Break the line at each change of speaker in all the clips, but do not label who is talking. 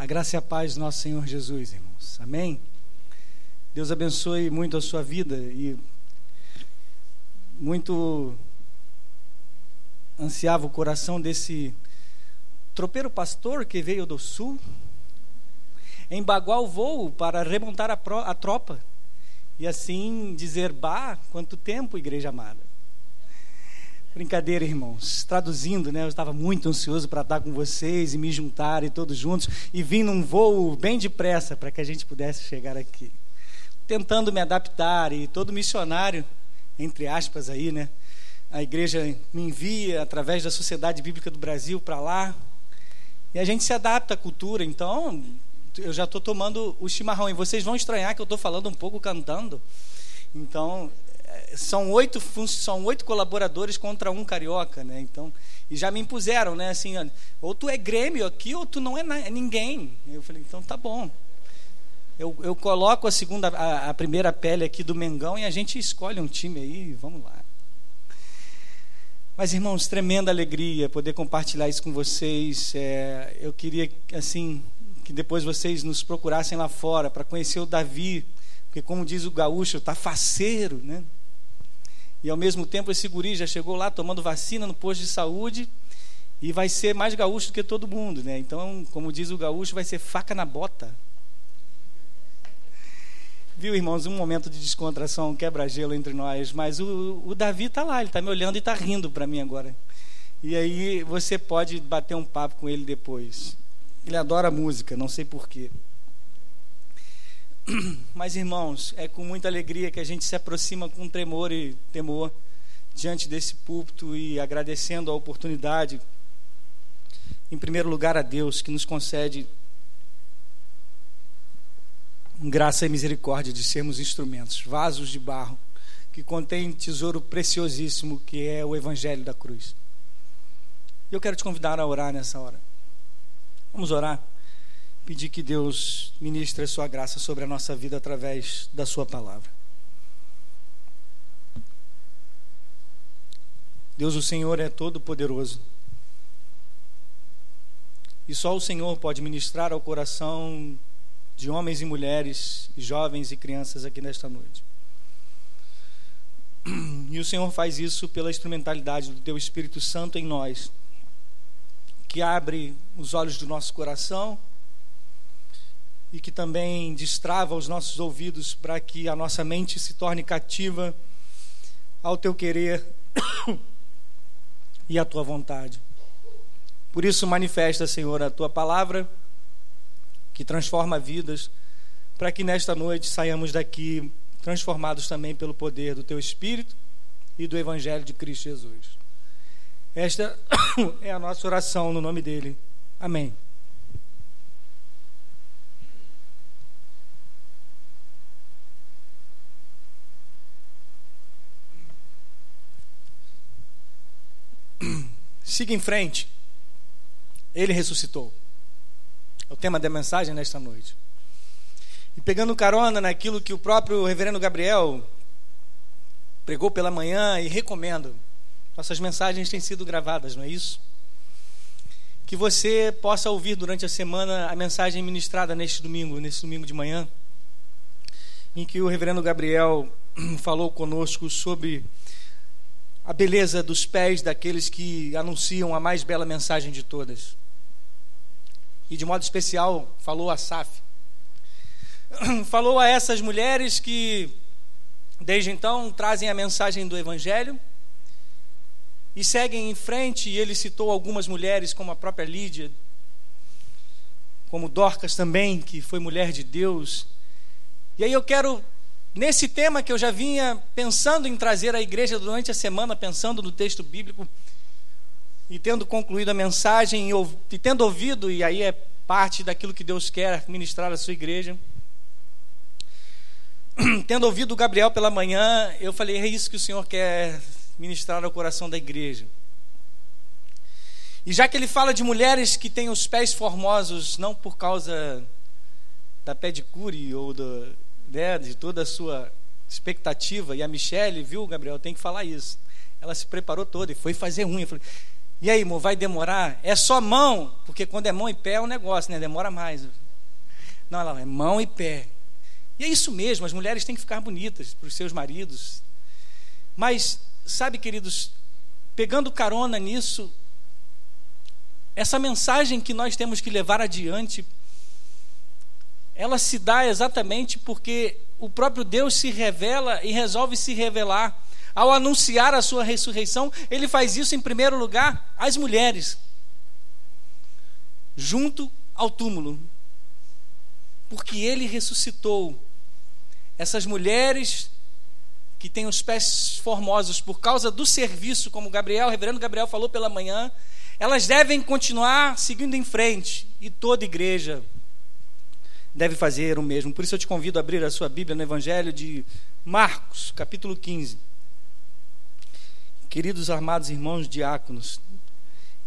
A graça e a paz do nosso Senhor Jesus, irmãos. Amém? Deus abençoe muito a sua vida e muito ansiava o coração desse tropeiro pastor que veio do sul, embaguar o voo para remontar a, pro, a tropa e assim dizer: Bah, quanto tempo, igreja amada. Brincadeira, irmãos. Traduzindo, né? Eu estava muito ansioso para estar com vocês e me juntar e todos juntos e vim num voo bem depressa para que a gente pudesse chegar aqui. Tentando me adaptar e todo missionário, entre aspas aí, né? A igreja me envia através da Sociedade Bíblica do Brasil para lá. E a gente se adapta à cultura, então eu já estou tomando o chimarrão. E vocês vão estranhar que eu estou falando um pouco cantando. Então, são oito, são oito colaboradores contra um carioca, né? Então, e já me impuseram, né? Assim, ou tu é Grêmio aqui, ou tu não é, é ninguém. Eu falei, então tá bom. Eu, eu coloco a segunda, a, a, primeira pele aqui do Mengão e a gente escolhe um time aí, vamos lá. Mas irmãos, tremenda alegria poder compartilhar isso com vocês. É, eu queria assim que depois vocês nos procurassem lá fora para conhecer o Davi, porque como diz o gaúcho, tá faceiro, né? E ao mesmo tempo esse guri já chegou lá tomando vacina no posto de saúde e vai ser mais gaúcho do que todo mundo, né? Então, como diz o gaúcho, vai ser faca na bota. Viu, irmãos, um momento de descontração, quebra-gelo entre nós, mas o, o Davi está lá, ele está me olhando e está rindo para mim agora. E aí você pode bater um papo com ele depois. Ele adora música, não sei porquê. Mas, irmãos, é com muita alegria que a gente se aproxima com tremor e temor diante desse púlpito e agradecendo a oportunidade, em primeiro lugar, a Deus que nos concede graça e misericórdia de sermos instrumentos, vasos de barro, que contém tesouro preciosíssimo que é o Evangelho da cruz. Eu quero te convidar a orar nessa hora. Vamos orar? Pedir que Deus ministre a sua graça sobre a nossa vida através da sua palavra. Deus, o Senhor é todo poderoso. E só o Senhor pode ministrar ao coração de homens e mulheres, jovens e crianças aqui nesta noite. E o Senhor faz isso pela instrumentalidade do Teu Espírito Santo em nós, que abre os olhos do nosso coração e que também destrava os nossos ouvidos para que a nossa mente se torne cativa ao teu querer e à tua vontade. Por isso, manifesta, Senhor, a tua palavra que transforma vidas, para que nesta noite saiamos daqui transformados também pelo poder do teu Espírito e do Evangelho de Cristo Jesus. Esta é a nossa oração no nome dele. Amém. Siga em frente. Ele ressuscitou. É o tema da mensagem nesta noite. E pegando carona naquilo que o próprio reverendo Gabriel pregou pela manhã e recomendo. Nossas mensagens têm sido gravadas, não é isso? Que você possa ouvir durante a semana a mensagem ministrada neste domingo, nesse domingo de manhã, em que o reverendo Gabriel falou conosco sobre a beleza dos pés daqueles que anunciam a mais bela mensagem de todas. E de modo especial, falou a Saf. Falou a essas mulheres que, desde então, trazem a mensagem do Evangelho e seguem em frente. E ele citou algumas mulheres, como a própria Lídia, como Dorcas também, que foi mulher de Deus. E aí eu quero Nesse tema que eu já vinha pensando em trazer à igreja durante a semana, pensando no texto bíblico, e tendo concluído a mensagem, e tendo ouvido, e aí é parte daquilo que Deus quer ministrar à sua igreja. Tendo ouvido o Gabriel pela manhã, eu falei: é isso que o Senhor quer ministrar ao coração da igreja. E já que ele fala de mulheres que têm os pés formosos, não por causa da pedicure ou do, né, de toda a sua expectativa, e a Michelle, viu, Gabriel, tem que falar isso. Ela se preparou toda e foi fazer unha. Falei, E aí, amor, vai demorar? É só mão, porque quando é mão e pé é um negócio, né? Demora mais. Não, ela é mão e pé. E é isso mesmo, as mulheres têm que ficar bonitas para os seus maridos. Mas, sabe, queridos, pegando carona nisso, essa mensagem que nós temos que levar adiante, ela se dá exatamente porque o próprio Deus se revela e resolve se revelar. Ao anunciar a sua ressurreição, ele faz isso em primeiro lugar às mulheres, junto ao túmulo, porque ele ressuscitou. Essas mulheres que têm os pés formosos por causa do serviço, como Gabriel, o reverendo Gabriel falou pela manhã, elas devem continuar seguindo em frente e toda igreja deve fazer o mesmo. Por isso eu te convido a abrir a sua Bíblia no Evangelho de Marcos, capítulo 15. Queridos armados irmãos diáconos,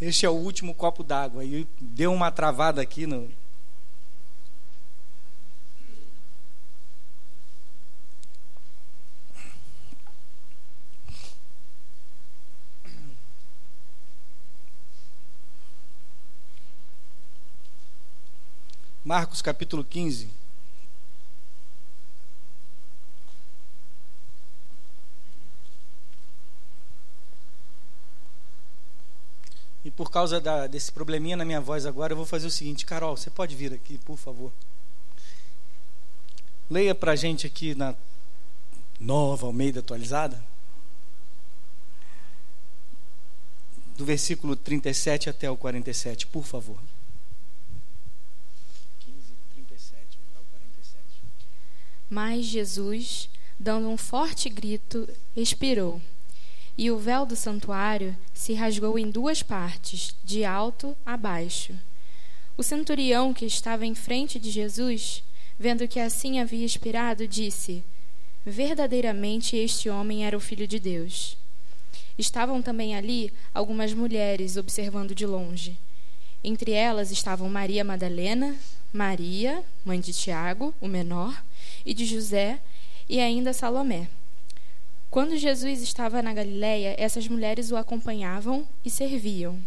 este é o último copo d'água. E deu uma travada aqui no, Marcos capítulo 15. E por causa da, desse probleminha na minha voz agora, eu vou fazer o seguinte: Carol, você pode vir aqui, por favor. Leia para a gente aqui na nova Almeida atualizada. Do versículo 37 até o 47, por favor.
Mas Jesus, dando um forte grito, expirou. E o véu do santuário se rasgou em duas partes, de alto a baixo. O centurião que estava em frente de Jesus, vendo que assim havia expirado, disse: Verdadeiramente este homem era o filho de Deus. Estavam também ali algumas mulheres observando de longe. Entre elas estavam Maria Madalena, Maria, mãe de Tiago, o menor, e de José e ainda Salomé. Quando Jesus estava na Galiléia, essas mulheres o acompanhavam e serviam.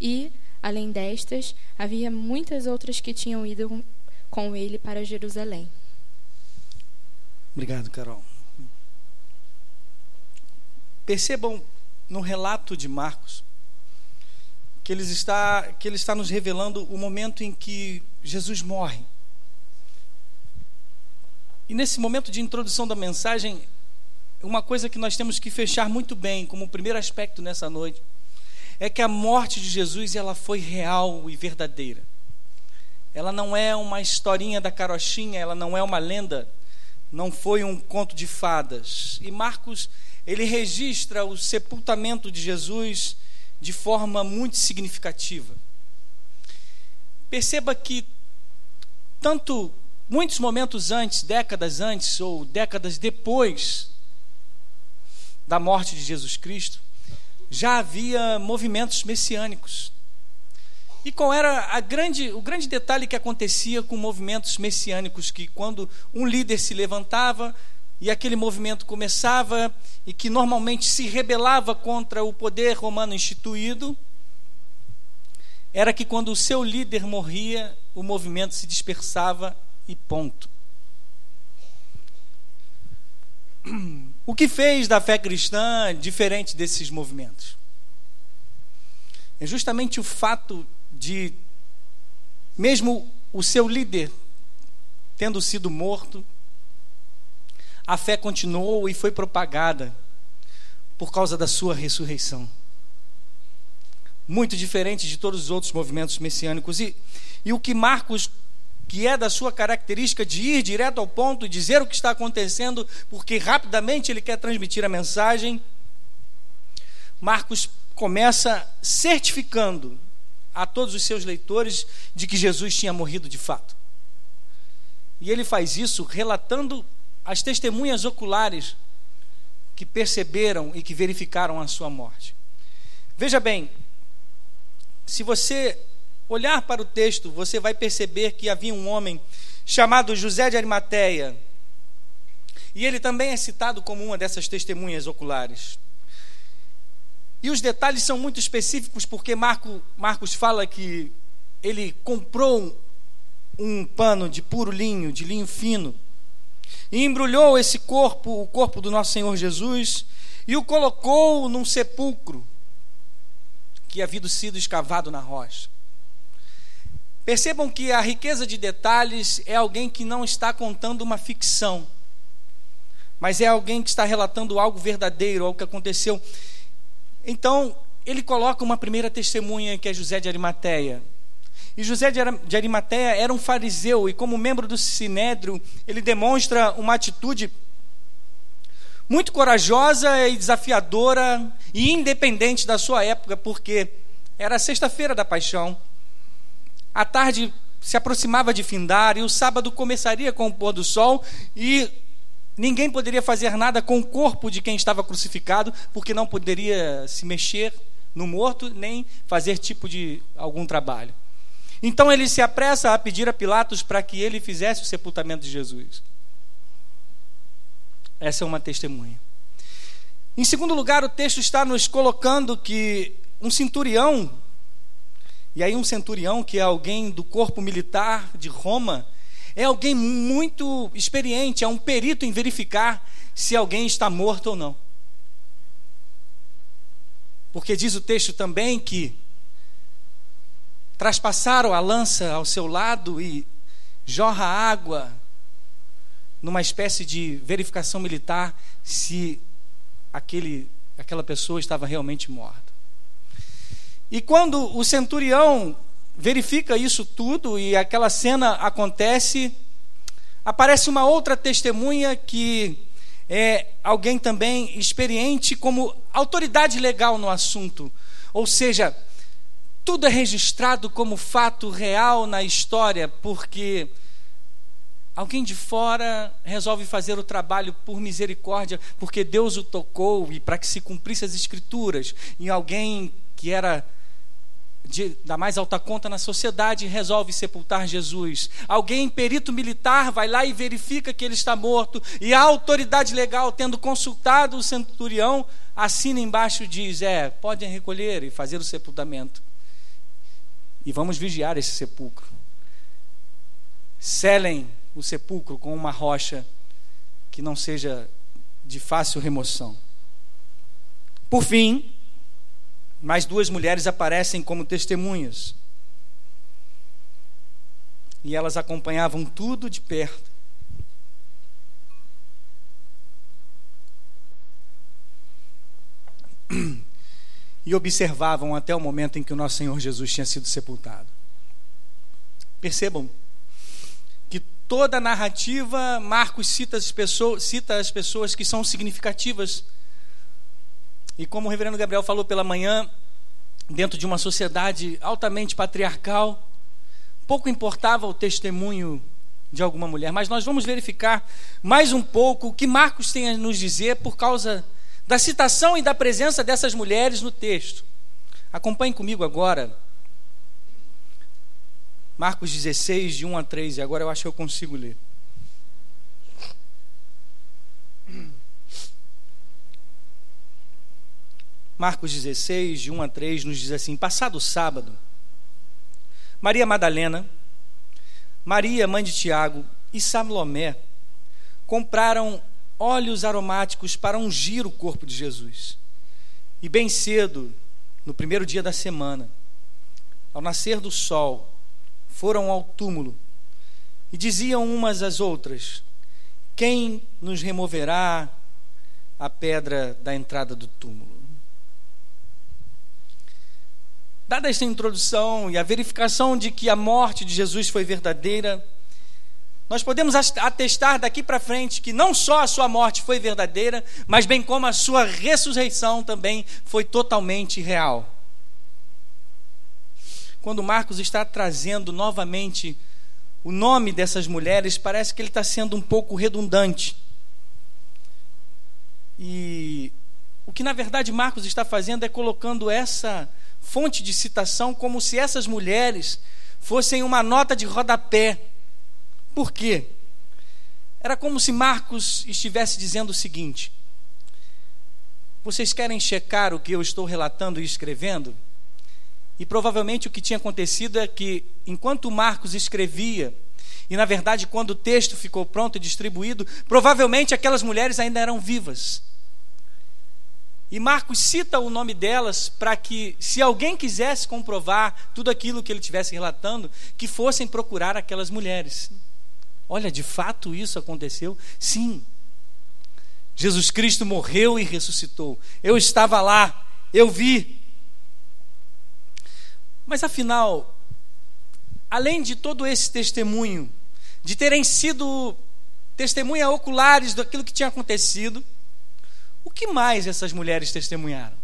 E, além destas, havia muitas outras que tinham ido com ele para Jerusalém.
Obrigado, Carol. Percebam no relato de Marcos que ele está que ele está nos revelando o momento em que Jesus morre. E nesse momento de introdução da mensagem, uma coisa que nós temos que fechar muito bem, como primeiro aspecto nessa noite, é que a morte de Jesus ela foi real e verdadeira. Ela não é uma historinha da carochinha, ela não é uma lenda, não foi um conto de fadas. E Marcos, ele registra o sepultamento de Jesus de forma muito significativa. Perceba que tanto muitos momentos antes, décadas antes ou décadas depois da morte de Jesus Cristo, já havia movimentos messiânicos. E qual era grande, o grande detalhe que acontecia com movimentos messiânicos? Que quando um líder se levantava e aquele movimento começava, e que normalmente se rebelava contra o poder romano instituído, era que quando o seu líder morria, o movimento se dispersava e ponto. O que fez da fé cristã diferente desses movimentos? É justamente o fato de, mesmo o seu líder tendo sido morto, a fé continuou e foi propagada por causa da sua ressurreição. Muito diferente de todos os outros movimentos messiânicos. E, e o que Marcos que é da sua característica de ir direto ao ponto e dizer o que está acontecendo, porque rapidamente ele quer transmitir a mensagem. Marcos começa certificando a todos os seus leitores de que Jesus tinha morrido de fato. E ele faz isso relatando as testemunhas oculares que perceberam e que verificaram a sua morte. Veja bem, se você olhar para o texto, você vai perceber que havia um homem chamado José de Arimateia. E ele também é citado como uma dessas testemunhas oculares. E os detalhes são muito específicos, porque Marco, Marcos fala que ele comprou um, um pano de puro linho, de linho fino, e embrulhou esse corpo, o corpo do nosso Senhor Jesus, e o colocou num sepulcro que havia sido escavado na rocha. Percebam que a riqueza de detalhes é alguém que não está contando uma ficção, mas é alguém que está relatando algo verdadeiro, algo que aconteceu. Então, ele coloca uma primeira testemunha que é José de Arimateia. E José de Arimateia era um fariseu e como membro do sinédrio, ele demonstra uma atitude muito corajosa e desafiadora e independente da sua época, porque era sexta-feira da paixão. A tarde se aproximava de findar e o sábado começaria com o pôr do sol e ninguém poderia fazer nada com o corpo de quem estava crucificado, porque não poderia se mexer no morto nem fazer tipo de algum trabalho. Então ele se apressa a pedir a Pilatos para que ele fizesse o sepultamento de Jesus. Essa é uma testemunha. Em segundo lugar, o texto está nos colocando que um centurião, e aí um centurião que é alguém do corpo militar de Roma, é alguém muito experiente, é um perito em verificar se alguém está morto ou não. Porque diz o texto também que traspassaram a lança ao seu lado e jorra água numa espécie de verificação militar se aquele, aquela pessoa estava realmente morta. E quando o centurião verifica isso tudo e aquela cena acontece, aparece uma outra testemunha que é alguém também experiente como autoridade legal no assunto. Ou seja, tudo é registrado como fato real na história, porque Alguém de fora resolve fazer o trabalho por misericórdia, porque Deus o tocou e para que se cumprisse as escrituras. E alguém que era de, da mais alta conta na sociedade resolve sepultar Jesus. Alguém, perito militar, vai lá e verifica que ele está morto. E a autoridade legal, tendo consultado o centurião, assina embaixo e diz: É, podem recolher e fazer o sepultamento. E vamos vigiar esse sepulcro. Selem o sepulcro com uma rocha que não seja de fácil remoção. Por fim, mais duas mulheres aparecem como testemunhas. E elas acompanhavam tudo de perto. E observavam até o momento em que o nosso Senhor Jesus tinha sido sepultado. Percebam toda a narrativa, Marcos cita as, pessoas, cita as pessoas que são significativas. E como o reverendo Gabriel falou pela manhã, dentro de uma sociedade altamente patriarcal, pouco importava o testemunho de alguma mulher, mas nós vamos verificar mais um pouco o que Marcos tem a nos dizer por causa da citação e da presença dessas mulheres no texto. Acompanhe comigo agora Marcos 16, de 1 a 3, e agora eu acho que eu consigo ler. Marcos 16, de 1 a 3, nos diz assim: Passado sábado, Maria Madalena, Maria, mãe de Tiago, e Salomé compraram óleos aromáticos para ungir o corpo de Jesus. E bem cedo, no primeiro dia da semana, ao nascer do sol, foram ao túmulo e diziam umas às outras: Quem nos removerá a pedra da entrada do túmulo? Dada esta introdução e a verificação de que a morte de Jesus foi verdadeira, nós podemos atestar daqui para frente que não só a sua morte foi verdadeira, mas bem como a sua ressurreição também foi totalmente real quando Marcos está trazendo novamente o nome dessas mulheres, parece que ele está sendo um pouco redundante. E o que na verdade Marcos está fazendo é colocando essa fonte de citação como se essas mulheres fossem uma nota de rodapé. Por quê? Era como se Marcos estivesse dizendo o seguinte: Vocês querem checar o que eu estou relatando e escrevendo? E provavelmente o que tinha acontecido é que, enquanto Marcos escrevia, e na verdade, quando o texto ficou pronto e distribuído, provavelmente aquelas mulheres ainda eram vivas. E Marcos cita o nome delas para que, se alguém quisesse comprovar tudo aquilo que ele estivesse relatando, que fossem procurar aquelas mulheres. Olha, de fato isso aconteceu? Sim. Jesus Cristo morreu e ressuscitou. Eu estava lá, eu vi. Mas afinal, além de todo esse testemunho, de terem sido testemunhas oculares daquilo que tinha acontecido, o que mais essas mulheres testemunharam?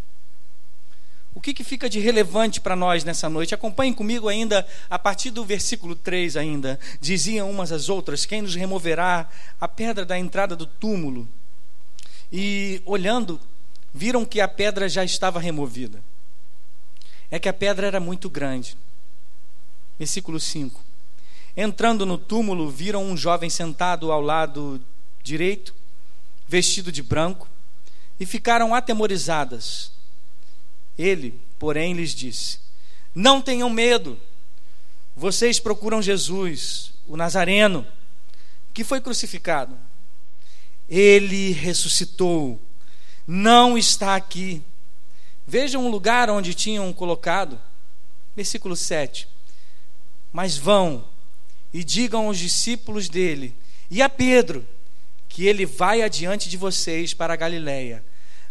O que, que fica de relevante para nós nessa noite? Acompanhem comigo ainda, a partir do versículo 3 ainda. Diziam umas às outras, quem nos removerá a pedra da entrada do túmulo? E olhando, viram que a pedra já estava removida. É que a pedra era muito grande. Versículo 5. Entrando no túmulo, viram um jovem sentado ao lado direito, vestido de branco, e ficaram atemorizadas. Ele, porém, lhes disse: Não tenham medo. Vocês procuram Jesus, o Nazareno, que foi crucificado. Ele ressuscitou. Não está aqui. Vejam o lugar onde tinham colocado. Versículo 7. Mas vão e digam aos discípulos dele e a Pedro que ele vai adiante de vocês para a Galiléia.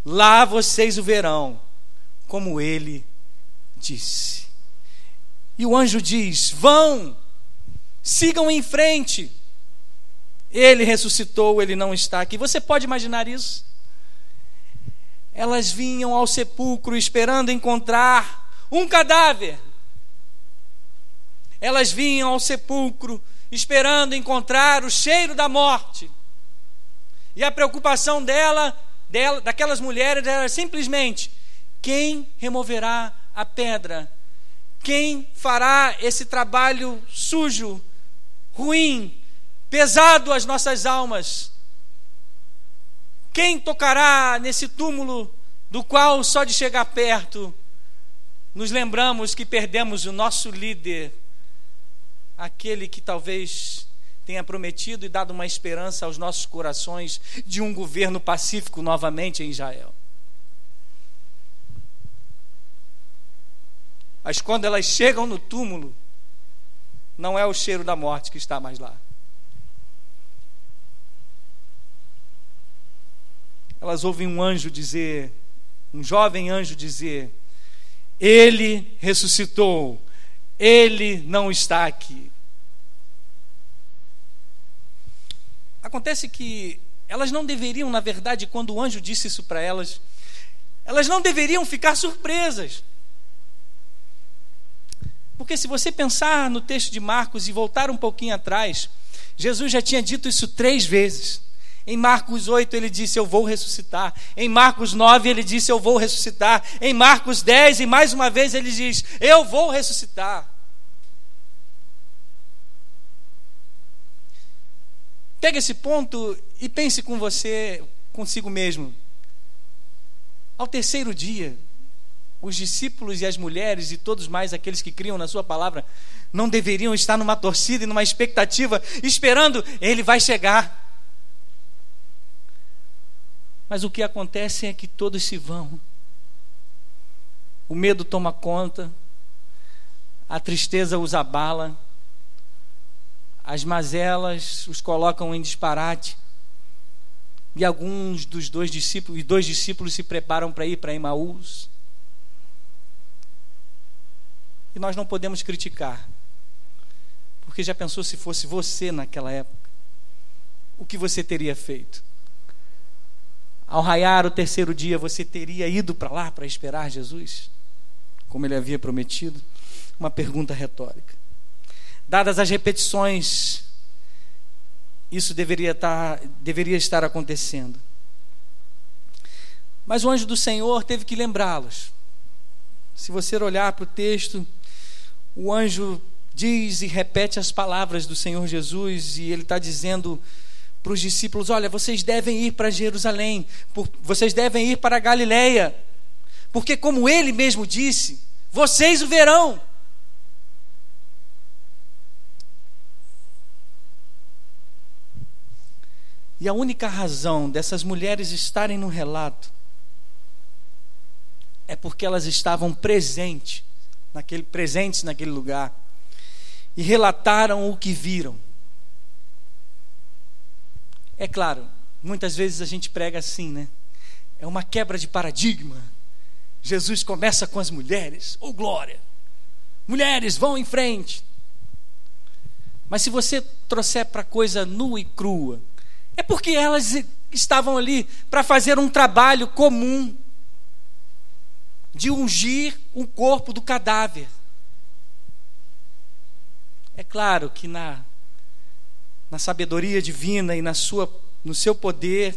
Lá vocês o verão, como ele disse. E o anjo diz: Vão, sigam em frente. Ele ressuscitou, ele não está aqui. Você pode imaginar isso? Elas vinham ao sepulcro esperando encontrar um cadáver. Elas vinham ao sepulcro esperando encontrar o cheiro da morte. E a preocupação dela, dela, daquelas mulheres era simplesmente: quem removerá a pedra? Quem fará esse trabalho sujo, ruim, pesado às nossas almas? Quem tocará nesse túmulo do qual só de chegar perto nos lembramos que perdemos o nosso líder, aquele que talvez tenha prometido e dado uma esperança aos nossos corações de um governo pacífico novamente em Israel. Mas quando elas chegam no túmulo, não é o cheiro da morte que está mais lá. Elas ouvem um anjo dizer, um jovem anjo dizer: Ele ressuscitou, ele não está aqui. Acontece que elas não deveriam, na verdade, quando o anjo disse isso para elas, elas não deveriam ficar surpresas. Porque se você pensar no texto de Marcos e voltar um pouquinho atrás, Jesus já tinha dito isso três vezes. Em Marcos 8 ele disse: Eu vou ressuscitar. Em Marcos 9 ele disse: Eu vou ressuscitar. Em Marcos 10, e mais uma vez ele diz: Eu vou ressuscitar. Pega esse ponto e pense com você, consigo mesmo. Ao terceiro dia, os discípulos e as mulheres e todos mais aqueles que criam na sua palavra não deveriam estar numa torcida e numa expectativa, esperando ele vai chegar. Mas o que acontece é que todos se vão. O medo toma conta, a tristeza os abala, as mazelas os colocam em disparate. E alguns dos dois discípulos, dois discípulos se preparam para ir para Emaús. E nós não podemos criticar. Porque já pensou se fosse você naquela época? O que você teria feito? Ao raiar o terceiro dia, você teria ido para lá para esperar Jesus? Como ele havia prometido? Uma pergunta retórica. Dadas as repetições, isso deveria estar, deveria estar acontecendo. Mas o anjo do Senhor teve que lembrá-los. Se você olhar para o texto, o anjo diz e repete as palavras do Senhor Jesus, e ele está dizendo para os discípulos: olha, vocês devem ir para Jerusalém, vocês devem ir para a Galileia, porque, como ele mesmo disse, vocês o verão. E a única razão dessas mulheres estarem no relato é porque elas estavam presentes naquele, presentes naquele lugar e relataram o que viram. É claro, muitas vezes a gente prega assim, né? É uma quebra de paradigma. Jesus começa com as mulheres, oh glória! Mulheres, vão em frente. Mas se você trouxer para coisa nua e crua, é porque elas estavam ali para fazer um trabalho comum de ungir o corpo do cadáver. É claro que na, na sabedoria divina e na sua, no seu poder,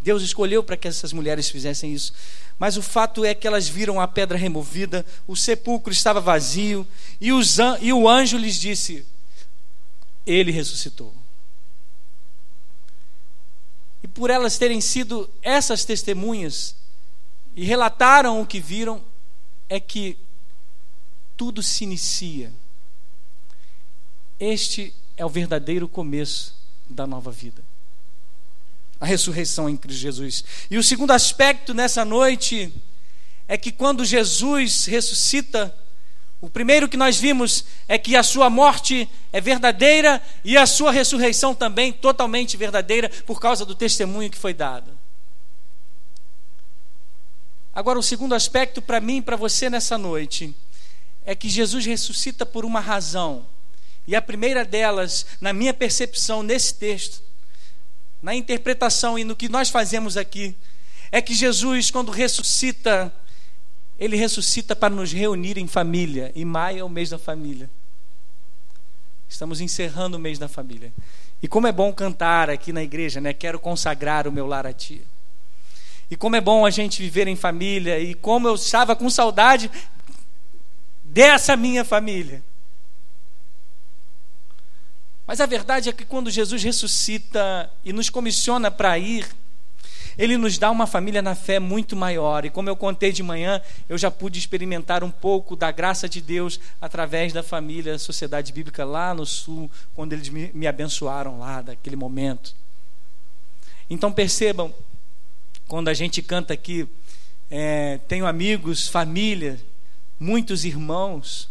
Deus escolheu para que essas mulheres fizessem isso. Mas o fato é que elas viram a pedra removida, o sepulcro estava vazio, e, os, e o anjo lhes disse: Ele ressuscitou. E por elas terem sido essas testemunhas, e relataram o que viram, é que tudo se inicia este é o verdadeiro começo da nova vida. A ressurreição em Cristo Jesus. E o segundo aspecto nessa noite é que quando Jesus ressuscita, o primeiro que nós vimos é que a sua morte é verdadeira e a sua ressurreição também totalmente verdadeira por causa do testemunho que foi dado. Agora, o segundo aspecto para mim e para você nessa noite é que Jesus ressuscita por uma razão. E a primeira delas, na minha percepção nesse texto, na interpretação e no que nós fazemos aqui, é que Jesus, quando ressuscita, ele ressuscita para nos reunir em família. E maio é o mês da família. Estamos encerrando o mês da família. E como é bom cantar aqui na igreja, né? Quero consagrar o meu lar a ti. E como é bom a gente viver em família. E como eu estava com saudade dessa minha família. Mas a verdade é que quando Jesus ressuscita e nos comissiona para ir, ele nos dá uma família na fé muito maior. E como eu contei de manhã, eu já pude experimentar um pouco da graça de Deus através da família Sociedade Bíblica lá no sul, quando eles me, abençoaram lá, daquele momento. Então percebam, quando a gente canta aqui, é, tenho amigos, família, muitos irmãos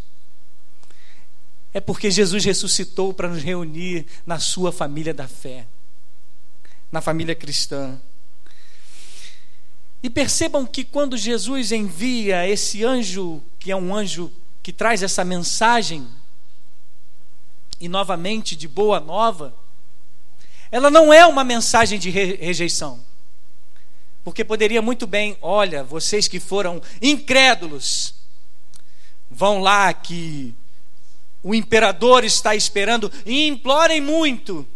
é porque Jesus ressuscitou para nos reunir na sua família da fé, na família cristã. E percebam que quando Jesus envia esse anjo, que é um anjo que traz essa mensagem, e novamente de boa nova, ela não é uma mensagem de rejeição. Porque poderia muito bem, olha, vocês que foram incrédulos, vão lá que o imperador está esperando e implorem muito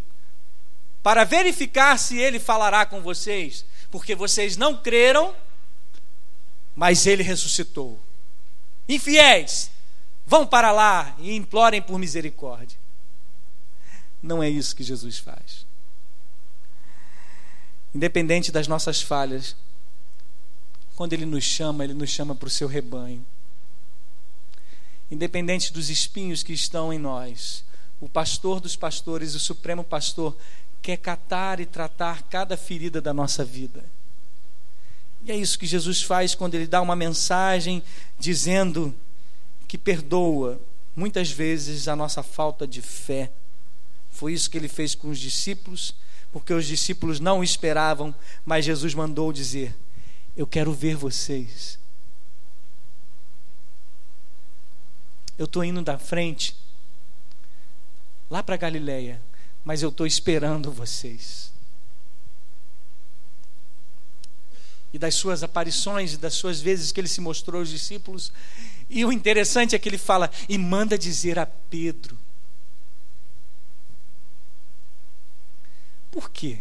para verificar se ele falará com vocês, porque vocês não creram, mas ele ressuscitou. Infiéis, vão para lá e implorem por misericórdia. Não é isso que Jesus faz. Independente das nossas falhas, quando Ele nos chama, Ele nos chama para o seu rebanho independente dos espinhos que estão em nós, o pastor dos pastores, o supremo pastor, quer catar e tratar cada ferida da nossa vida. E é isso que Jesus faz quando ele dá uma mensagem dizendo que perdoa muitas vezes a nossa falta de fé. Foi isso que ele fez com os discípulos, porque os discípulos não esperavam, mas Jesus mandou dizer: Eu quero ver vocês eu estou indo da frente, lá para Galiléia, mas eu estou esperando vocês. E das suas aparições, e das suas vezes que ele se mostrou aos discípulos, e o interessante é que ele fala, e manda dizer a Pedro. Por quê?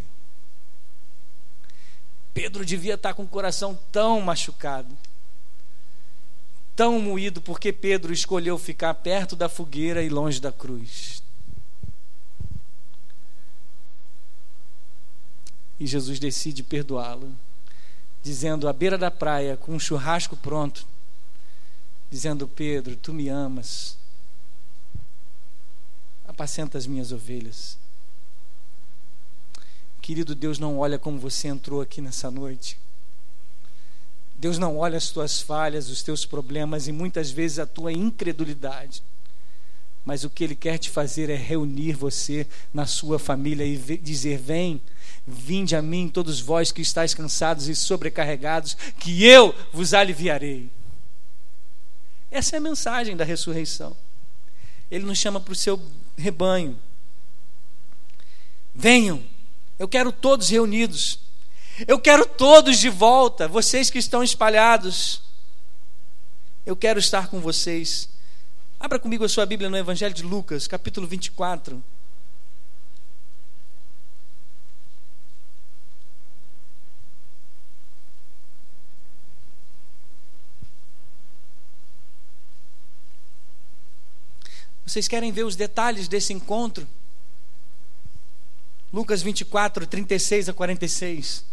Pedro devia estar com o coração tão machucado tão moído porque Pedro escolheu ficar perto da fogueira e longe da cruz. E Jesus decide perdoá-lo, dizendo à beira da praia, com um churrasco pronto, dizendo: Pedro, tu me amas, apacenta as minhas ovelhas. Querido Deus, não olha como você entrou aqui nessa noite. Deus não olha as tuas falhas, os teus problemas e muitas vezes a tua incredulidade. Mas o que Ele quer te fazer é reunir você na sua família e dizer: Vem, vinde a mim, todos vós que estáis cansados e sobrecarregados, que eu vos aliviarei. Essa é a mensagem da ressurreição. Ele nos chama para o seu rebanho. Venham, eu quero todos reunidos. Eu quero todos de volta, vocês que estão espalhados. Eu quero estar com vocês. Abra comigo a sua Bíblia no Evangelho de Lucas, capítulo 24. Vocês querem ver os detalhes desse encontro? Lucas 24, 36 a 46.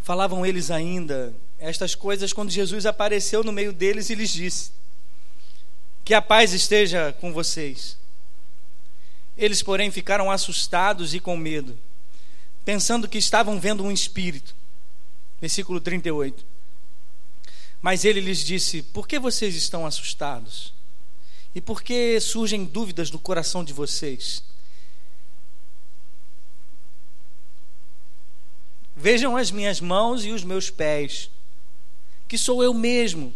Falavam eles ainda estas coisas quando Jesus apareceu no meio deles e lhes disse: Que a paz esteja com vocês. Eles, porém, ficaram assustados e com medo, pensando que estavam vendo um espírito. Versículo 38. Mas ele lhes disse: Por que vocês estão assustados? E por que surgem dúvidas no coração de vocês? Vejam as minhas mãos e os meus pés, que sou eu mesmo.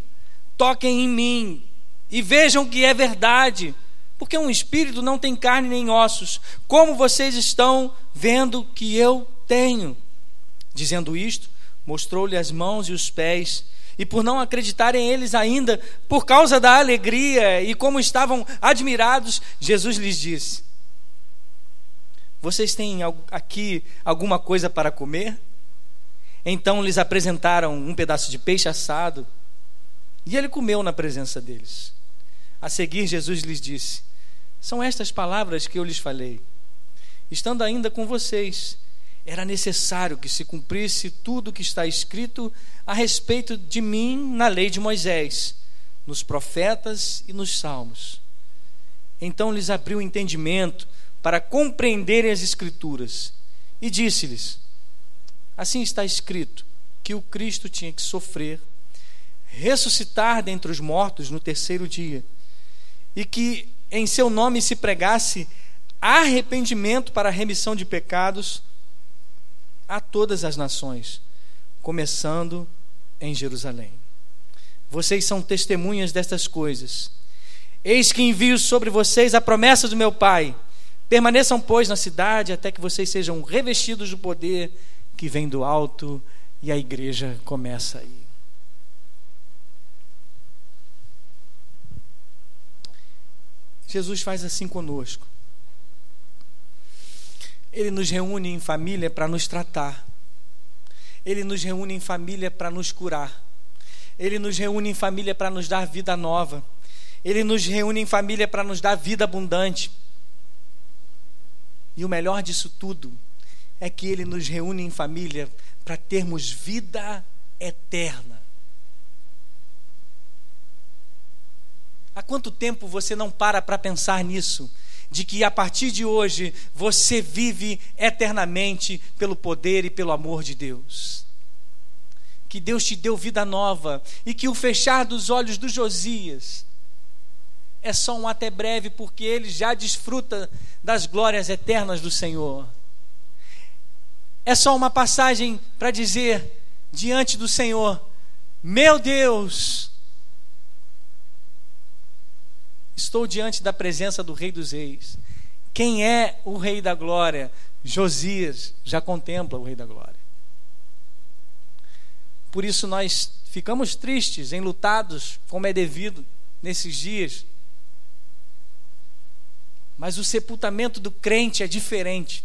Toquem em mim e vejam que é verdade, porque um espírito não tem carne nem ossos, como vocês estão vendo que eu tenho. Dizendo isto, mostrou-lhe as mãos e os pés. E por não acreditarem eles ainda, por causa da alegria e como estavam admirados, Jesus lhes disse: Vocês têm aqui alguma coisa para comer? Então lhes apresentaram um pedaço de peixe assado e ele comeu na presença deles. A seguir, Jesus lhes disse: São estas palavras que eu lhes falei. Estando ainda com vocês, era necessário que se cumprisse tudo o que está escrito a respeito de mim na lei de Moisés, nos profetas e nos salmos. Então lhes abriu o entendimento para compreenderem as Escrituras e disse-lhes: Assim está escrito que o Cristo tinha que sofrer, ressuscitar dentre os mortos no terceiro dia, e que em seu nome se pregasse arrependimento para a remissão de pecados a todas as nações, começando em Jerusalém. Vocês são testemunhas destas coisas. Eis que envio sobre vocês a promessa do meu Pai. Permaneçam, pois, na cidade até que vocês sejam revestidos do poder que vem do alto e a igreja começa aí. Jesus faz assim conosco. Ele nos reúne em família para nos tratar. Ele nos reúne em família para nos curar. Ele nos reúne em família para nos dar vida nova. Ele nos reúne em família para nos dar vida abundante. E o melhor disso tudo é que Ele nos reúne em família para termos vida eterna. Há quanto tempo você não para para pensar nisso? De que a partir de hoje você vive eternamente pelo poder e pelo amor de Deus. Que Deus te deu vida nova e que o fechar dos olhos do Josias é só um até breve, porque ele já desfruta das glórias eternas do Senhor é só uma passagem para dizer diante do Senhor: Meu Deus, estou diante da presença do Rei dos Reis. Quem é o Rei da Glória? Josias já contempla o Rei da Glória. Por isso nós ficamos tristes, enlutados, como é devido nesses dias, Mas o sepultamento do crente é diferente.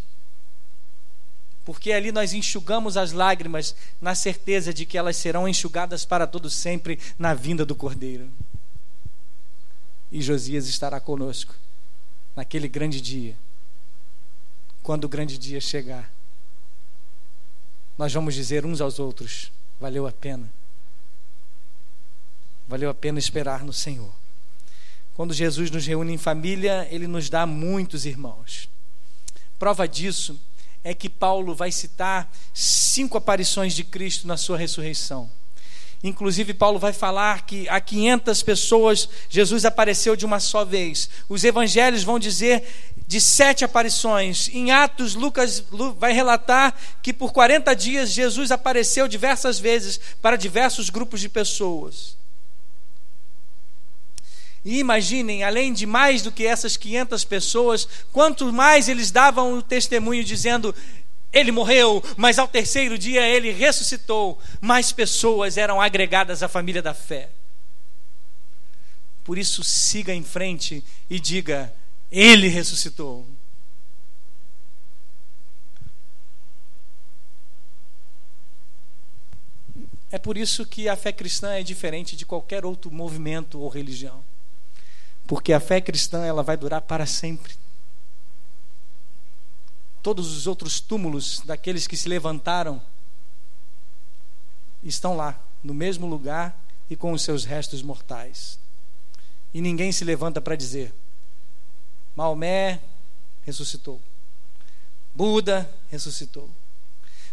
Porque ali nós enxugamos as lágrimas na certeza de que elas serão enxugadas para todo sempre na vinda do Cordeiro. E Josias estará conosco naquele grande dia. Quando o grande dia chegar, nós vamos dizer uns aos outros: valeu a pena. Valeu a pena esperar no Senhor. Quando Jesus nos reúne em família, ele nos dá muitos irmãos. Prova disso é que Paulo vai citar cinco aparições de Cristo na sua ressurreição. Inclusive, Paulo vai falar que a 500 pessoas Jesus apareceu de uma só vez. Os evangelhos vão dizer de sete aparições. Em Atos, Lucas vai relatar que por 40 dias Jesus apareceu diversas vezes para diversos grupos de pessoas. E imaginem, além de mais do que essas 500 pessoas, quanto mais eles davam o testemunho dizendo: ele morreu, mas ao terceiro dia ele ressuscitou, mais pessoas eram agregadas à família da fé. Por isso, siga em frente e diga: Ele ressuscitou. É por isso que a fé cristã é diferente de qualquer outro movimento ou religião. Porque a fé cristã ela vai durar para sempre. Todos os outros túmulos daqueles que se levantaram estão lá, no mesmo lugar e com os seus restos mortais. E ninguém se levanta para dizer: Maomé ressuscitou. Buda ressuscitou.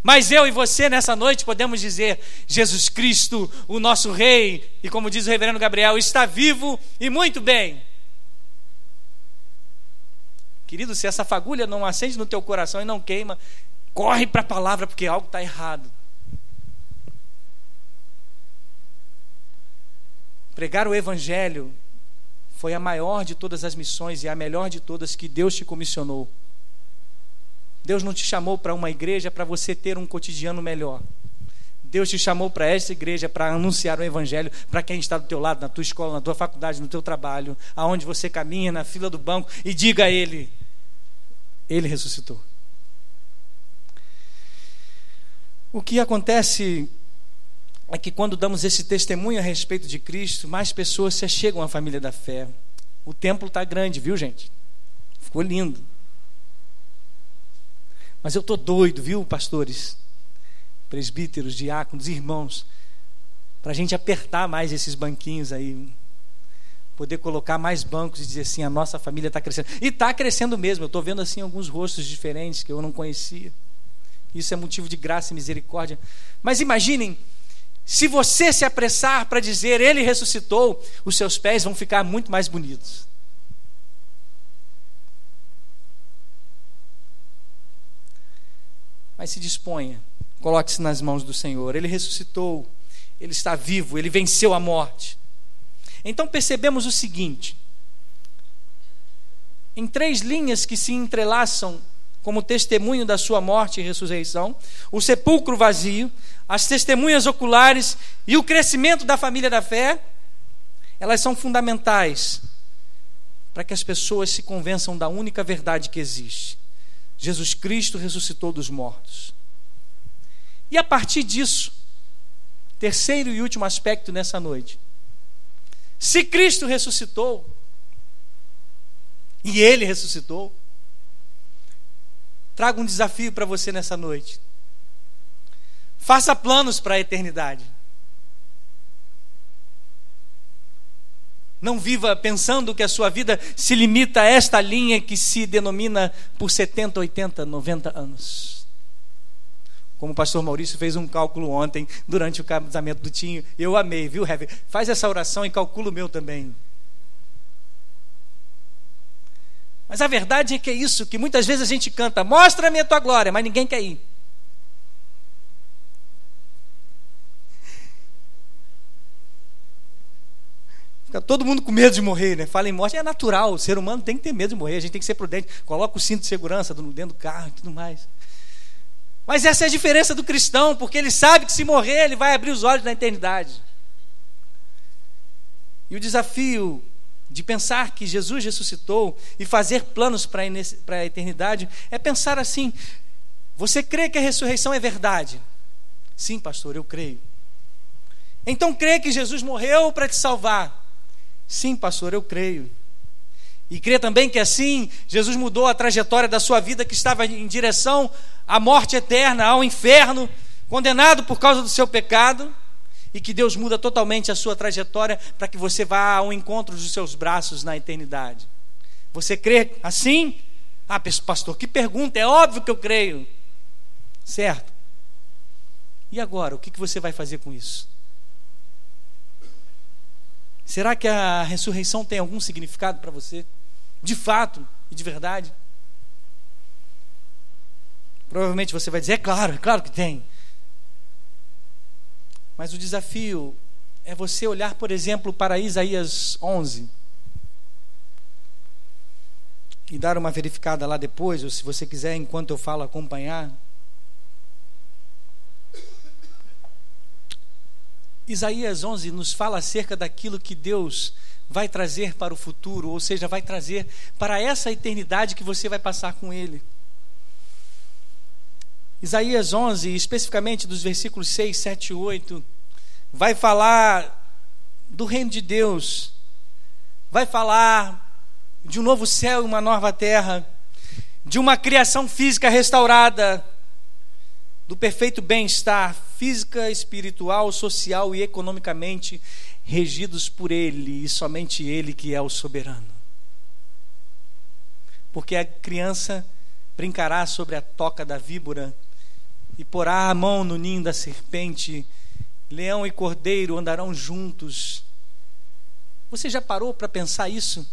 Mas eu e você nessa noite podemos dizer: Jesus Cristo, o nosso Rei, e como diz o reverendo Gabriel, está vivo e muito bem. Querido, se essa fagulha não acende no teu coração e não queima, corre para a palavra porque algo está errado. Pregar o Evangelho foi a maior de todas as missões e a melhor de todas que Deus te comissionou. Deus não te chamou para uma igreja para você ter um cotidiano melhor. Deus te chamou para esta igreja para anunciar o evangelho para quem está do teu lado, na tua escola, na tua faculdade, no teu trabalho, aonde você caminha, na fila do banco e diga a ele: ele ressuscitou. O que acontece é que quando damos esse testemunho a respeito de Cristo, mais pessoas se chegam à família da fé. O templo está grande, viu, gente? Ficou lindo. Mas eu estou doido, viu, pastores, presbíteros, diáconos, irmãos, para a gente apertar mais esses banquinhos aí. Poder colocar mais bancos e dizer assim: a nossa família está crescendo. E está crescendo mesmo. Eu estou vendo assim alguns rostos diferentes que eu não conhecia. Isso é motivo de graça e misericórdia. Mas imaginem, se você se apressar para dizer Ele ressuscitou, os seus pés vão ficar muito mais bonitos. Mas se disponha, coloque-se nas mãos do Senhor. Ele ressuscitou, ele está vivo, ele venceu a morte. Então percebemos o seguinte: em três linhas que se entrelaçam como testemunho da sua morte e ressurreição, o sepulcro vazio, as testemunhas oculares e o crescimento da família da fé, elas são fundamentais para que as pessoas se convençam da única verdade que existe. Jesus Cristo ressuscitou dos mortos. E a partir disso, terceiro e último aspecto nessa noite. Se Cristo ressuscitou, e Ele ressuscitou, trago um desafio para você nessa noite. Faça planos para a eternidade. Não viva pensando que a sua vida se limita a esta linha que se denomina por 70, 80, 90 anos. Como o pastor Maurício fez um cálculo ontem, durante o casamento do Tinho. Eu amei, viu, Heavy? Faz essa oração e calcula o meu também. Mas a verdade é que é isso, que muitas vezes a gente canta, mostra-me a tua glória, mas ninguém quer ir. Fica todo mundo com medo de morrer, né? Fala em morte, é natural, o ser humano tem que ter medo de morrer, a gente tem que ser prudente, coloca o cinto de segurança dentro do carro e tudo mais. Mas essa é a diferença do cristão, porque ele sabe que se morrer, ele vai abrir os olhos na eternidade. E o desafio de pensar que Jesus ressuscitou e fazer planos para a eternidade, é pensar assim: você crê que a ressurreição é verdade? Sim, pastor, eu creio. Então crê que Jesus morreu para te salvar? Sim, pastor, eu creio. E crê também que assim Jesus mudou a trajetória da sua vida que estava em direção à morte eterna, ao inferno, condenado por causa do seu pecado, e que Deus muda totalmente a sua trajetória para que você vá ao encontro dos seus braços na eternidade. Você crê assim? Ah, pastor, que pergunta, é óbvio que eu creio. Certo? E agora, o que você vai fazer com isso? Será que a ressurreição tem algum significado para você? de fato e de verdade? Provavelmente você vai dizer, é claro, é claro que tem. Mas o desafio é você olhar, por exemplo, para Isaías 11 e dar uma verificada lá depois, ou se você quiser, enquanto eu falo, acompanhar. Isaías 11 nos fala acerca daquilo que Deus vai trazer para o futuro, ou seja, vai trazer para essa eternidade que você vai passar com Ele. Isaías 11, especificamente dos versículos 6, 7 e 8, vai falar do reino de Deus, vai falar de um novo céu e uma nova terra, de uma criação física restaurada, do perfeito bem-estar física, espiritual, social e economicamente regidos por Ele e somente Ele que é o soberano. Porque a criança brincará sobre a toca da víbora e porá a mão no ninho da serpente, leão e cordeiro andarão juntos. Você já parou para pensar isso?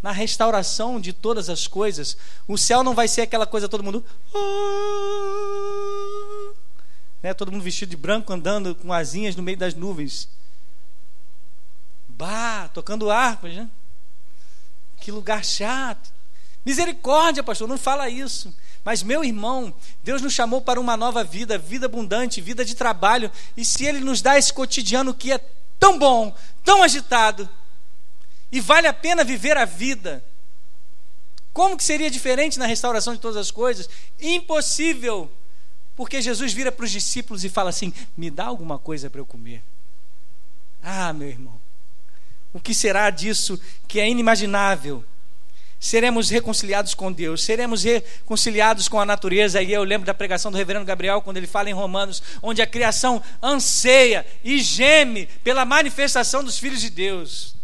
Na restauração de todas as coisas, o céu não vai ser aquela coisa todo mundo. Oh, né, todo mundo vestido de branco andando com asinhas no meio das nuvens. Bah, tocando harpas, né? Que lugar chato. Misericórdia, pastor, não fala isso. Mas, meu irmão, Deus nos chamou para uma nova vida, vida abundante, vida de trabalho. E se Ele nos dá esse cotidiano que é tão bom, tão agitado, e vale a pena viver a vida, como que seria diferente na restauração de todas as coisas? Impossível. Porque Jesus vira para os discípulos e fala assim: me dá alguma coisa para eu comer. Ah, meu irmão, o que será disso que é inimaginável? Seremos reconciliados com Deus, seremos reconciliados com a natureza. E eu lembro da pregação do reverendo Gabriel, quando ele fala em Romanos, onde a criação anseia e geme pela manifestação dos filhos de Deus.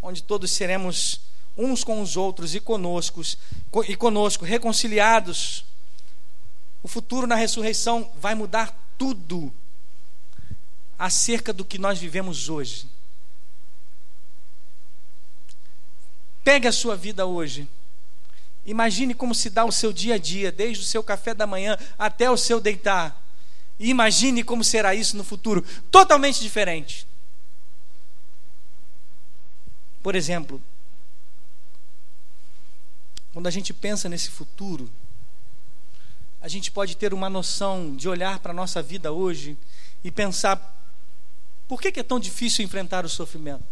Onde todos seremos uns com os outros e conosco, e conosco reconciliados. O futuro na ressurreição vai mudar tudo acerca do que nós vivemos hoje. Pegue a sua vida hoje. Imagine como se dá o seu dia a dia, desde o seu café da manhã até o seu deitar. E imagine como será isso no futuro, totalmente diferente. Por exemplo, quando a gente pensa nesse futuro, a gente pode ter uma noção de olhar para a nossa vida hoje e pensar por que, é tão difícil enfrentar o sofrimento?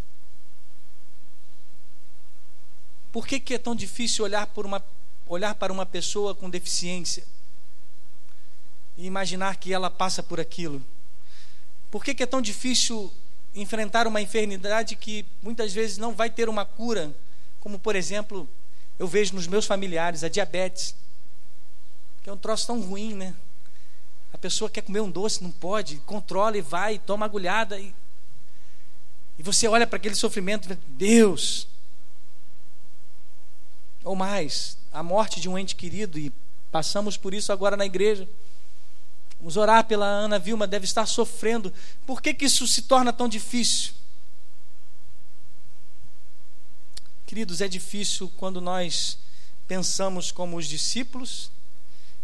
Por que, que é tão difícil olhar, uma, olhar para uma pessoa com deficiência e imaginar que ela passa por aquilo? Por que, que é tão difícil enfrentar uma enfermidade que muitas vezes não vai ter uma cura? Como, por exemplo, eu vejo nos meus familiares a diabetes, que é um troço tão ruim, né? A pessoa quer comer um doce, não pode, controla e vai, toma agulhada. E, e você olha para aquele sofrimento Deus. Ou mais, a morte de um ente querido, e passamos por isso agora na igreja. Vamos orar pela Ana Vilma, deve estar sofrendo. Por que, que isso se torna tão difícil? Queridos, é difícil quando nós pensamos como os discípulos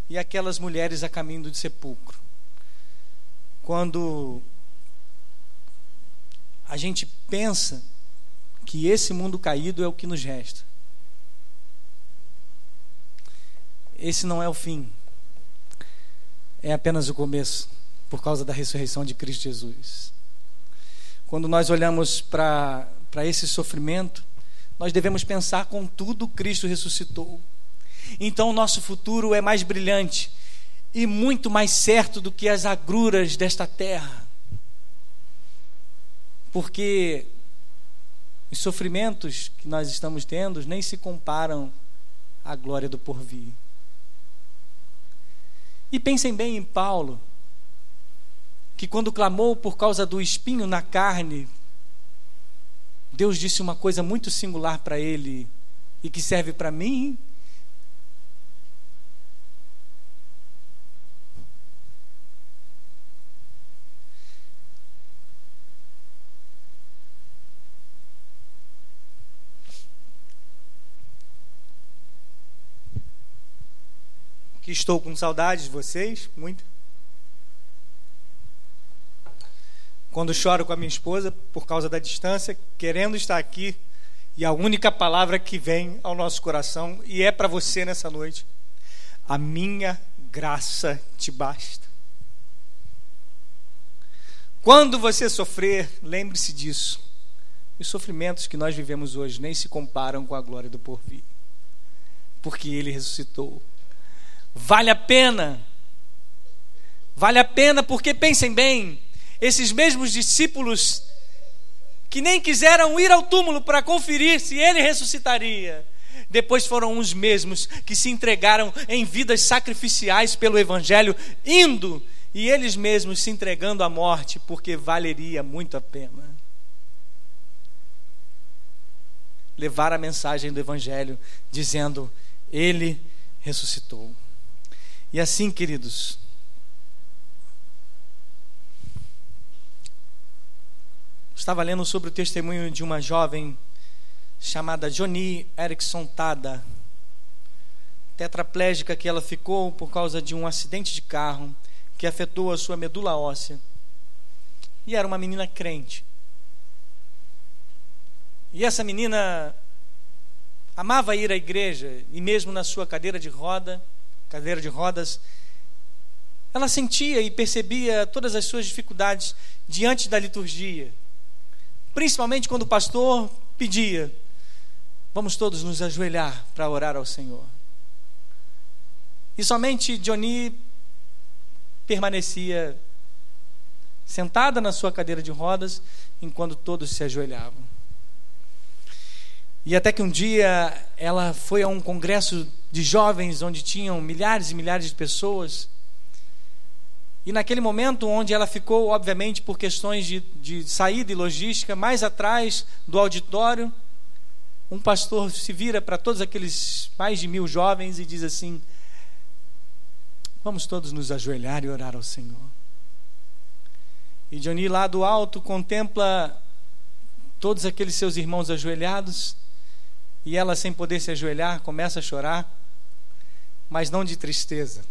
e aquelas mulheres a caminho do sepulcro. Quando a gente pensa que esse mundo caído é o que nos resta. Esse não é o fim. É apenas o começo, por causa da ressurreição de Cristo Jesus. quando nós olhamos para esse sofrimento, nós devemos pensar com tudo Cristo ressuscitou. Então o nosso futuro é mais brilhante e muito mais certo do que as agruras desta terra. Porque os sofrimentos que nós estamos tendo nem se comparam à glória do porvir. E pensem bem em Paulo, que quando clamou por causa do espinho na carne, Deus disse uma coisa muito singular para ele e que serve para mim que estou com saudades de vocês, muito. Quando choro com a minha esposa por causa da distância, querendo estar aqui, e a única palavra que vem ao nosso coração, e é para você nessa noite: a minha graça te basta. Quando você sofrer, lembre-se disso. Os sofrimentos que nós vivemos hoje nem se comparam com a glória do porvir, porque ele ressuscitou Vale a pena. Vale a pena porque pensem bem, esses mesmos discípulos que nem quiseram ir ao túmulo para conferir se ele ressuscitaria, depois foram os mesmos que se entregaram em vidas sacrificiais pelo evangelho, indo e eles mesmos se entregando à morte, porque valeria muito a pena. Levar a mensagem do evangelho dizendo: ele ressuscitou. E assim, queridos, estava lendo sobre o testemunho de uma jovem chamada Johnny Erickson Tada, tetraplégica que ela ficou por causa de um acidente de carro que afetou a sua medula óssea. E era uma menina crente. E essa menina amava ir à igreja e mesmo na sua cadeira de roda, cadeira de rodas, ela sentia e percebia todas as suas dificuldades diante da liturgia. Principalmente quando o pastor pedia: Vamos todos nos ajoelhar para orar ao Senhor. E somente Johnny permanecia sentada na sua cadeira de rodas enquanto todos se ajoelhavam. E até que um dia ela foi a um congresso de jovens onde tinham milhares e milhares de pessoas. E naquele momento onde ela ficou, obviamente, por questões de, de saída e logística, mais atrás do auditório, um pastor se vira para todos aqueles mais de mil jovens e diz assim: Vamos todos nos ajoelhar e orar ao Senhor. E Johnny, lá do alto, contempla todos aqueles seus irmãos ajoelhados e ela, sem poder se ajoelhar, começa a chorar, mas não de tristeza.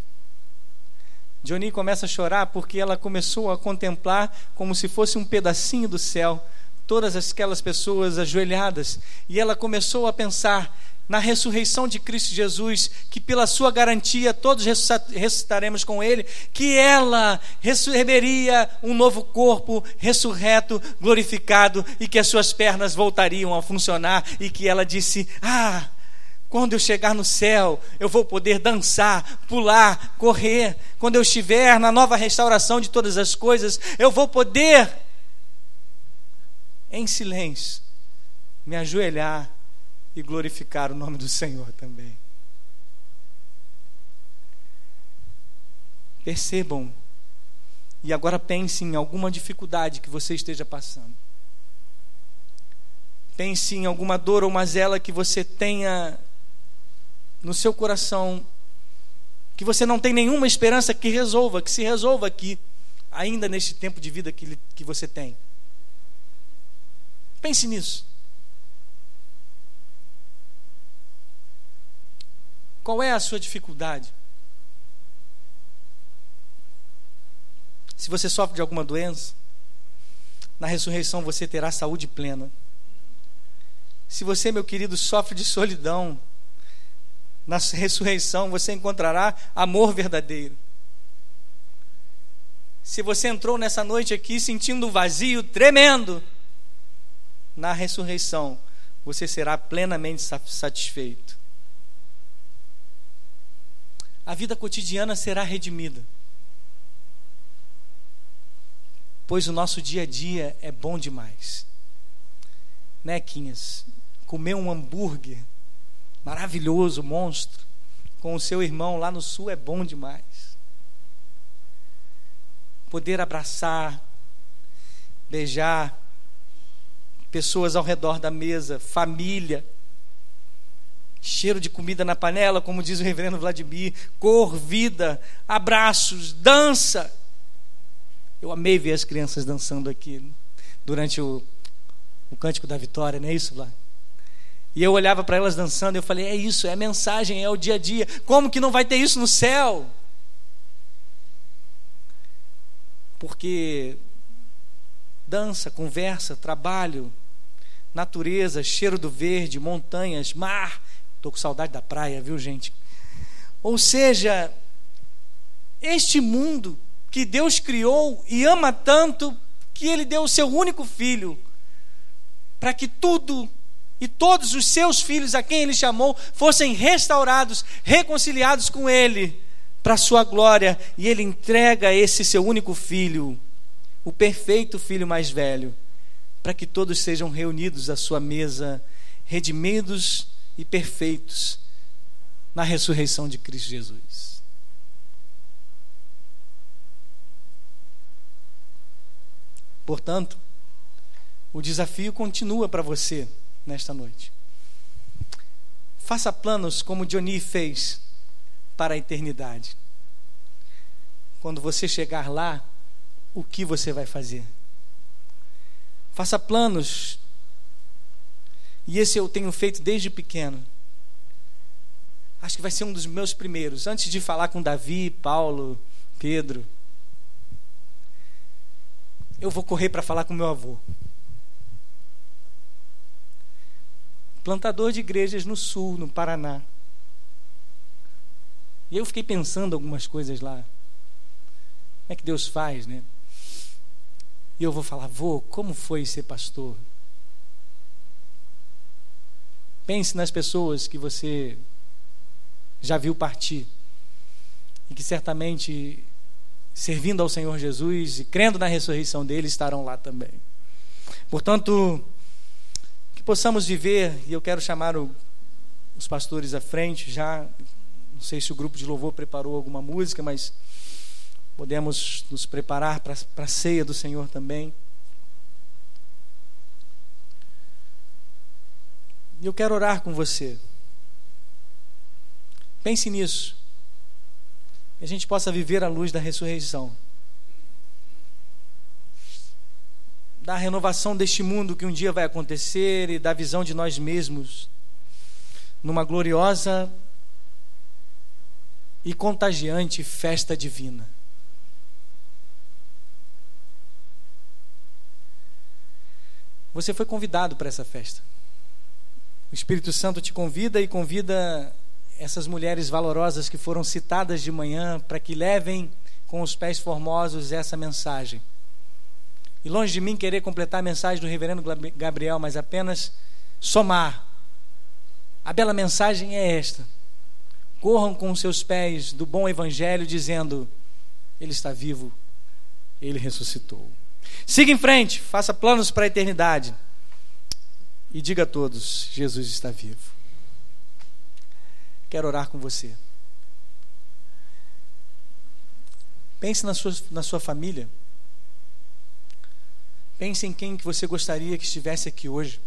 Johnny começa a chorar porque ela começou a contemplar como se fosse um pedacinho do céu todas aquelas pessoas ajoelhadas. E ela começou a pensar na ressurreição de Cristo Jesus, que pela sua garantia todos ressuscitaremos com Ele, que ela receberia um novo corpo ressurreto, glorificado, e que as suas pernas voltariam a funcionar, e que ela disse: Ah, quando eu chegar no céu, eu vou poder dançar, pular, correr. Quando eu estiver na nova restauração de todas as coisas, eu vou poder, em silêncio, me ajoelhar e glorificar o nome do Senhor também. Percebam, e agora pense em alguma dificuldade que você esteja passando. Pense em alguma dor ou mazela que você tenha no seu coração, que você não tem nenhuma esperança que resolva, que se resolva aqui, ainda neste tempo de vida que, que você tem. Pense nisso. Qual é a sua dificuldade? Se você sofre de alguma doença, na ressurreição você terá saúde plena. Se você, meu querido, sofre de solidão, na ressurreição você encontrará amor verdadeiro. Se você entrou nessa noite aqui sentindo um vazio tremendo, na ressurreição você será plenamente satisfeito. A vida cotidiana será redimida. Pois o nosso dia a dia é bom demais. Né, Quinhas? Comer um hambúrguer maravilhoso, monstro, com o seu irmão lá no sul é bom demais. Poder abraçar, beijar pessoas ao redor da mesa, família, cheiro de comida na panela, como diz o reverendo Vladimir, cor, vida, abraços, dança. Eu amei ver as crianças dançando aqui durante o, o cântico da vitória, não é isso, Vlad? E eu olhava para elas dançando e eu falei: é isso, é a mensagem, é o dia a dia. Como que não vai ter isso no céu? Porque dança, conversa, trabalho, natureza, cheiro do verde, montanhas, mar. Estou com saudade da praia, viu, gente? Ou seja, este mundo que Deus criou e ama tanto que Ele deu o seu único filho para que tudo e todos os seus filhos a quem Ele chamou fossem restaurados, reconciliados com Ele para a sua glória. E Ele entrega esse seu único filho, o perfeito filho mais velho para que todos sejam reunidos à sua mesa, redimidos e perfeitos na ressurreição de Cristo Jesus. Portanto, o desafio continua para você nesta noite. Faça planos como Johnny fez para a eternidade. Quando você chegar lá, o que você vai fazer? Faça planos. E esse eu tenho feito desde pequeno. Acho que vai ser um dos meus primeiros. Antes de falar com Davi, Paulo, Pedro, eu vou correr para falar com meu avô. Plantador de igrejas no sul, no Paraná. E eu fiquei pensando algumas coisas lá. Como é que Deus faz, né? E eu vou falar, vô, como foi ser pastor? Pense nas pessoas que você já viu partir e que certamente, servindo ao Senhor Jesus e crendo na ressurreição dele, estarão lá também. Portanto, possamos viver, e eu quero chamar o, os pastores à frente já. Não sei se o grupo de louvor preparou alguma música, mas podemos nos preparar para a ceia do Senhor também. E eu quero orar com você. Pense nisso. Que a gente possa viver à luz da ressurreição. Da renovação deste mundo que um dia vai acontecer e da visão de nós mesmos numa gloriosa e contagiante festa divina. Você foi convidado para essa festa. O Espírito Santo te convida e convida essas mulheres valorosas que foram citadas de manhã para que levem com os pés formosos essa mensagem. E longe de mim querer completar a mensagem do reverendo Gabriel, mas apenas somar. A bela mensagem é esta: corram com os seus pés do bom evangelho, dizendo: Ele está vivo, ele ressuscitou. Siga em frente, faça planos para a eternidade. E diga a todos: Jesus está vivo. Quero orar com você. Pense na sua, na sua família. Pense em quem que você gostaria que estivesse aqui hoje.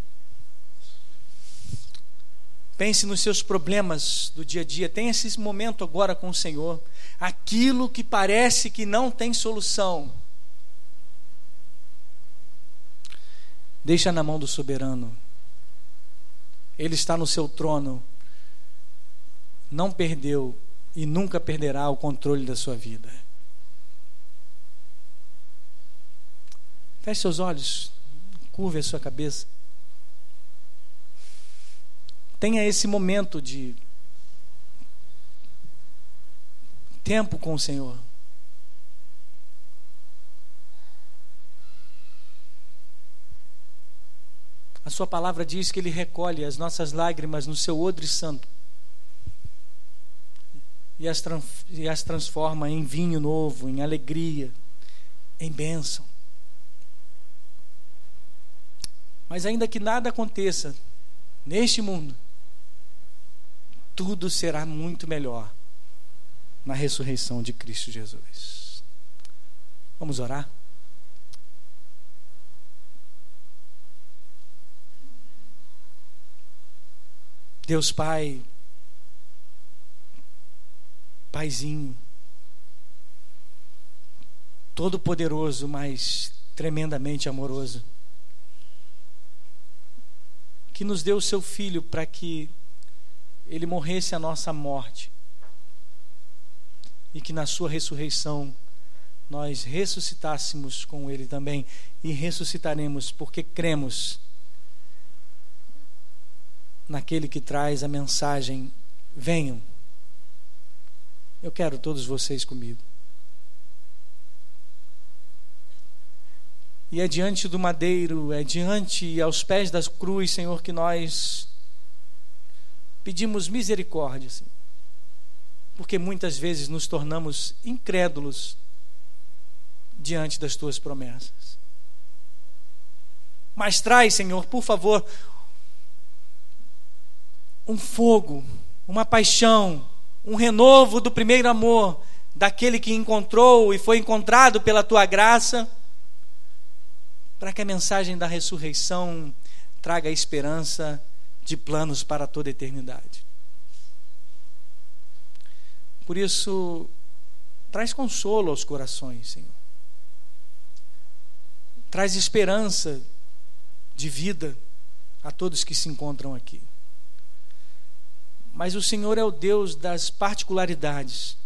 Pense nos seus problemas do dia a dia. Tenha esse momento agora com o Senhor. Aquilo que parece que não tem solução Deixa na mão do soberano. Ele está no seu trono. Não perdeu e nunca perderá o controle da sua vida. Feche seus olhos, curve a sua cabeça. Tenha esse momento de tempo com o Senhor. A sua palavra diz que ele recolhe as nossas lágrimas no seu odre santo e as, transforma em vinho novo, em alegria, em bênção. Mas ainda que nada aconteça neste mundo, tudo será muito melhor na ressurreição de Cristo Jesus. Vamos orar? Deus Pai, Paizinho, todo-poderoso, mas tremendamente amoroso, que nos deu o seu Filho para que ele morresse a nossa morte e que na sua ressurreição nós ressuscitássemos com ele também e ressuscitaremos porque cremos naquele que traz a mensagem: venham. Eu quero todos vocês comigo. E é diante do madeiro, é diante aos pés da cruz, Senhor, que nós pedimos misericórdia, Senhor. Porque muitas vezes nos tornamos incrédulos diante das tuas promessas. Mas traz, Senhor, por favor, um fogo, uma paixão, um renovo do primeiro amor, daquele que encontrou e foi encontrado pela tua graça, para que a mensagem da ressurreição traga esperança de planos para toda a eternidade. Por isso, traz consolo aos corações, Senhor. Traz esperança de vida a todos que se encontram aqui. Mas o Senhor é o Deus das particularidades.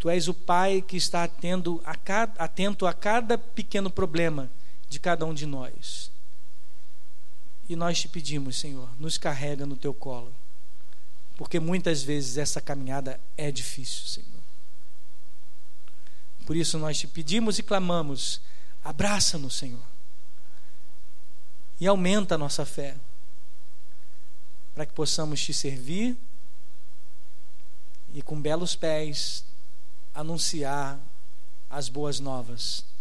Tu és o Pai que está a cada, atento a cada pequeno problema de cada um de nós. E nós te pedimos, Senhor, nos carrega no teu colo. Porque muitas vezes essa caminhada é difícil, Senhor. Por isso nós te pedimos e clamamos: abraça-nos, Senhor. E aumenta a nossa fé para que possamos te servir e com belos pés anunciar as boas novas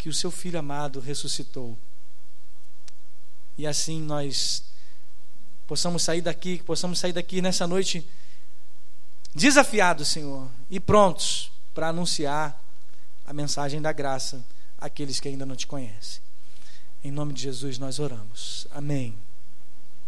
que o seu filho amado ressuscitou. E assim nós possamos sair daqui, possamos sair daqui nessa noite desafiados, Senhor, e prontos para anunciar a mensagem da graça àqueles que ainda não te conhecem. Em nome de Jesus nós oramos. Amém.